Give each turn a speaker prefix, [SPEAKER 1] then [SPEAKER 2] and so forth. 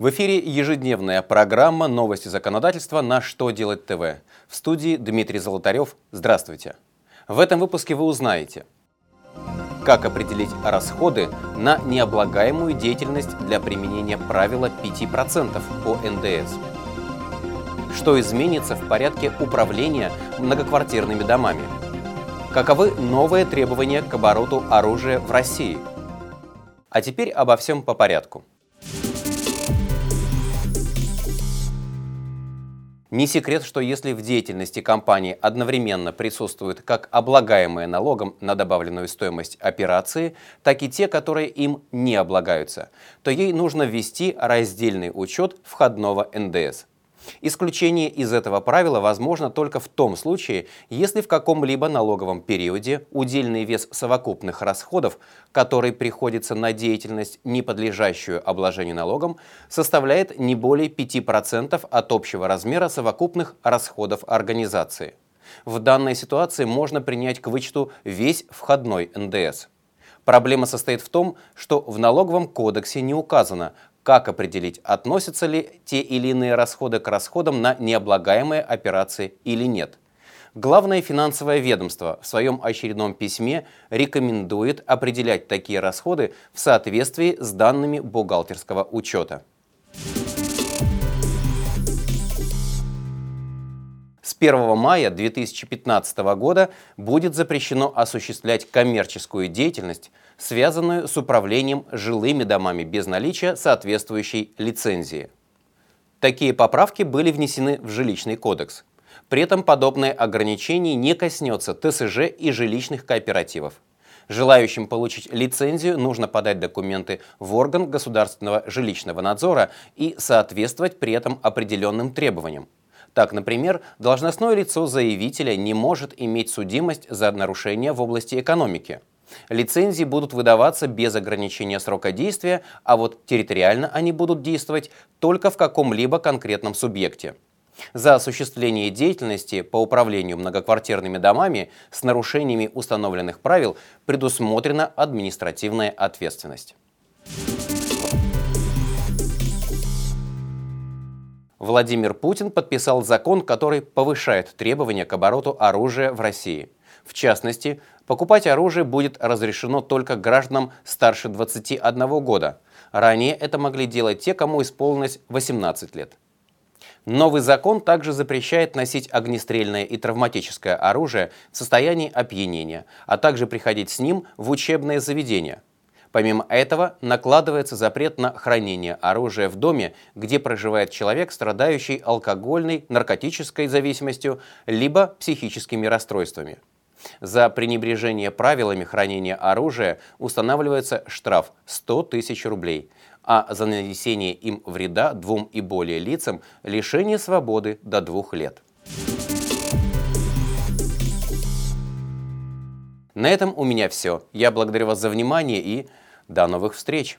[SPEAKER 1] В эфире ежедневная программа «Новости законодательства» на «Что делать ТВ». В студии Дмитрий Золотарев. Здравствуйте. В этом выпуске вы узнаете, как определить расходы на необлагаемую деятельность для применения правила 5% по НДС. Что изменится в порядке управления многоквартирными домами? Каковы новые требования к обороту оружия в России? А теперь обо всем по порядку. Не секрет, что если в деятельности компании одновременно присутствуют как облагаемые налогом на добавленную стоимость операции, так и те, которые им не облагаются, то ей нужно ввести раздельный учет входного НДС. Исключение из этого правила возможно только в том случае, если в каком-либо налоговом периоде удельный вес совокупных расходов, который приходится на деятельность, не подлежащую обложению налогом, составляет не более 5% от общего размера совокупных расходов организации. В данной ситуации можно принять к вычету весь входной НДС. Проблема состоит в том, что в налоговом кодексе не указано, как определить, относятся ли те или иные расходы к расходам на необлагаемые операции или нет. Главное финансовое ведомство в своем очередном письме рекомендует определять такие расходы в соответствии с данными бухгалтерского учета. С 1 мая 2015 года будет запрещено осуществлять коммерческую деятельность связанную с управлением жилыми домами без наличия соответствующей лицензии. Такие поправки были внесены в жилищный кодекс. При этом подобное ограничение не коснется ТСЖ и жилищных кооперативов. Желающим получить лицензию нужно подать документы в орган государственного жилищного надзора и соответствовать при этом определенным требованиям. Так, например, должностное лицо заявителя не может иметь судимость за нарушение в области экономики – Лицензии будут выдаваться без ограничения срока действия, а вот территориально они будут действовать только в каком-либо конкретном субъекте. За осуществление деятельности по управлению многоквартирными домами с нарушениями установленных правил предусмотрена административная ответственность. Владимир Путин подписал закон, который повышает требования к обороту оружия в России – в частности, покупать оружие будет разрешено только гражданам старше 21 года. Ранее это могли делать те, кому исполнилось 18 лет. Новый закон также запрещает носить огнестрельное и травматическое оружие в состоянии опьянения, а также приходить с ним в учебное заведение. Помимо этого, накладывается запрет на хранение оружия в доме, где проживает человек, страдающий алкогольной, наркотической зависимостью, либо психическими расстройствами. За пренебрежение правилами хранения оружия устанавливается штраф 100 тысяч рублей, а за нанесение им вреда двум и более лицам лишение свободы до двух лет. На этом у меня все. Я благодарю вас за внимание и до новых встреч!